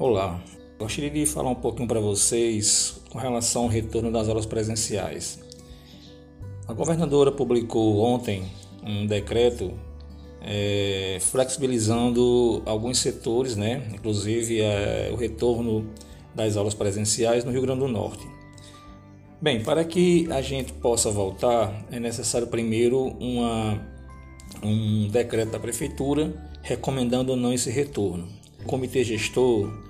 Olá, gostaria de falar um pouquinho para vocês com relação ao retorno das aulas presenciais. A governadora publicou ontem um decreto é, flexibilizando alguns setores, né? inclusive é, o retorno das aulas presenciais no Rio Grande do Norte. Bem, para que a gente possa voltar, é necessário primeiro uma, um decreto da Prefeitura recomendando ou não esse retorno. O comitê gestor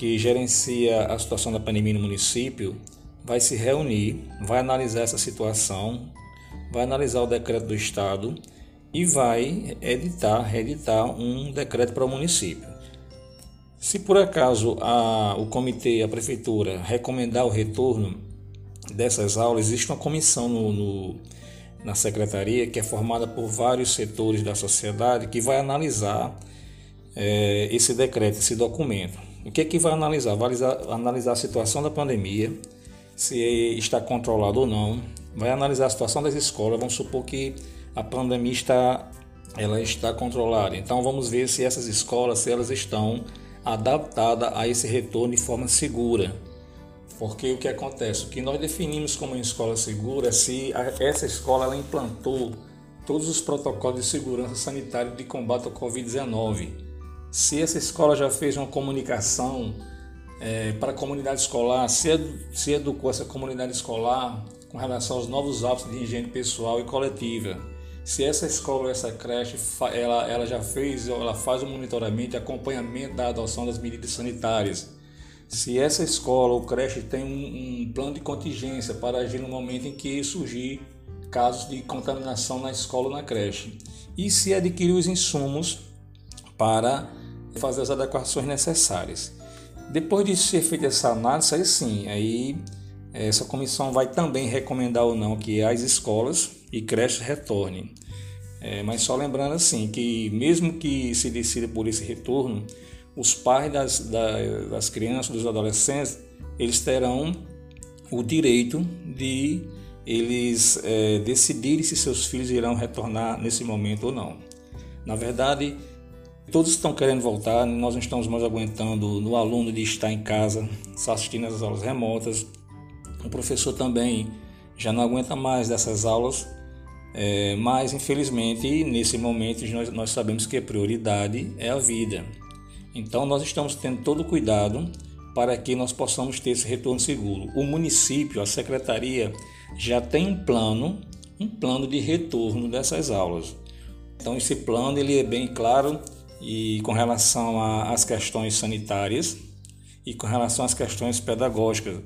que gerencia a situação da pandemia no município, vai se reunir, vai analisar essa situação, vai analisar o decreto do Estado e vai editar, reeditar um decreto para o município. Se por acaso a, o comitê, a prefeitura, recomendar o retorno dessas aulas, existe uma comissão no, no, na secretaria que é formada por vários setores da sociedade que vai analisar é, esse decreto, esse documento. O que é que vai analisar? Vai analisar a situação da pandemia, se está controlado ou não. Vai analisar a situação das escolas. Vamos supor que a pandemia está, ela está controlada. Então vamos ver se essas escolas, se elas estão adaptadas a esse retorno de forma segura. Porque o que acontece? O que nós definimos como uma escola segura é se essa escola ela implantou todos os protocolos de segurança sanitária de combate ao Covid-19 se essa escola já fez uma comunicação é, para a comunidade escolar, se, se educou essa comunidade escolar com relação aos novos hábitos de higiene pessoal e coletiva, se essa escola, essa creche, ela, ela já fez, ela faz o monitoramento e acompanhamento da adoção das medidas sanitárias, se essa escola ou creche tem um, um plano de contingência para agir no momento em que surgir casos de contaminação na escola ou na creche, e se adquirir os insumos para fazer as adequações necessárias. Depois de ser feita essa análise, aí sim, aí essa comissão vai também recomendar ou não que as escolas e creches retornem. É, mas só lembrando assim que mesmo que se decida por esse retorno, os pais das, das, das crianças, dos adolescentes, eles terão o direito de eles é, decidirem se seus filhos irão retornar nesse momento ou não. Na verdade, Todos estão querendo voltar, nós não estamos mais aguentando no aluno de estar em casa, assistindo às aulas remotas. O professor também já não aguenta mais dessas aulas, é, mas infelizmente nesse momento nós, nós sabemos que a prioridade é a vida. Então nós estamos tendo todo o cuidado para que nós possamos ter esse retorno seguro. O município, a secretaria, já tem um plano, um plano de retorno dessas aulas. Então esse plano ele é bem claro e com relação às questões sanitárias e com relação às questões pedagógicas.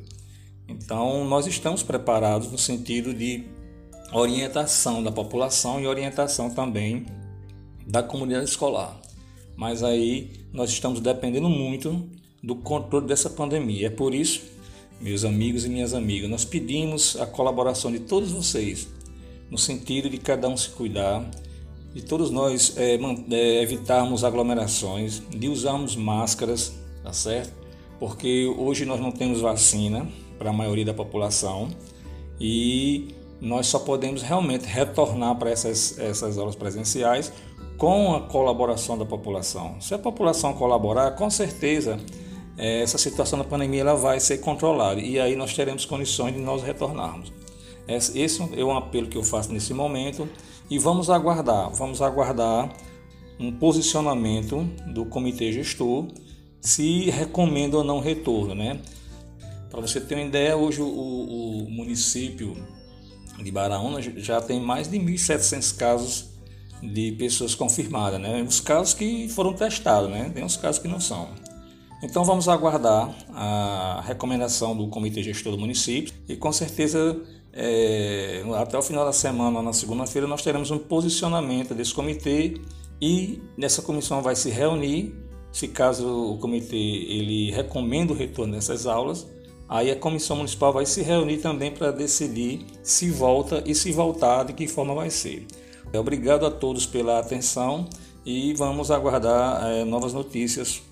Então, nós estamos preparados no sentido de orientação da população e orientação também da comunidade escolar. Mas aí nós estamos dependendo muito do controle dessa pandemia. É por isso, meus amigos e minhas amigas, nós pedimos a colaboração de todos vocês no sentido de cada um se cuidar, de todos nós é, é, evitarmos aglomerações, de usarmos máscaras, tá certo? Porque hoje nós não temos vacina para a maioria da população e nós só podemos realmente retornar para essas, essas aulas presenciais com a colaboração da população. Se a população colaborar, com certeza é, essa situação da pandemia ela vai ser controlada e aí nós teremos condições de nós retornarmos. Esse é um apelo que eu faço nesse momento e vamos aguardar, vamos aguardar um posicionamento do comitê gestor se recomenda ou não retorno, né? Para você ter uma ideia, hoje o, o município de Baraúna já tem mais de 1.700 casos de pessoas confirmadas, né? Os casos que foram testados, né? Tem uns casos que não são. Então vamos aguardar a recomendação do comitê gestor do município e com certeza é, até o final da semana, na segunda-feira, nós teremos um posicionamento desse comitê e nessa comissão vai se reunir. Se caso o comitê ele recomenda o retorno dessas aulas, aí a comissão municipal vai se reunir também para decidir se volta e se voltar, de que forma vai ser. Obrigado a todos pela atenção e vamos aguardar é, novas notícias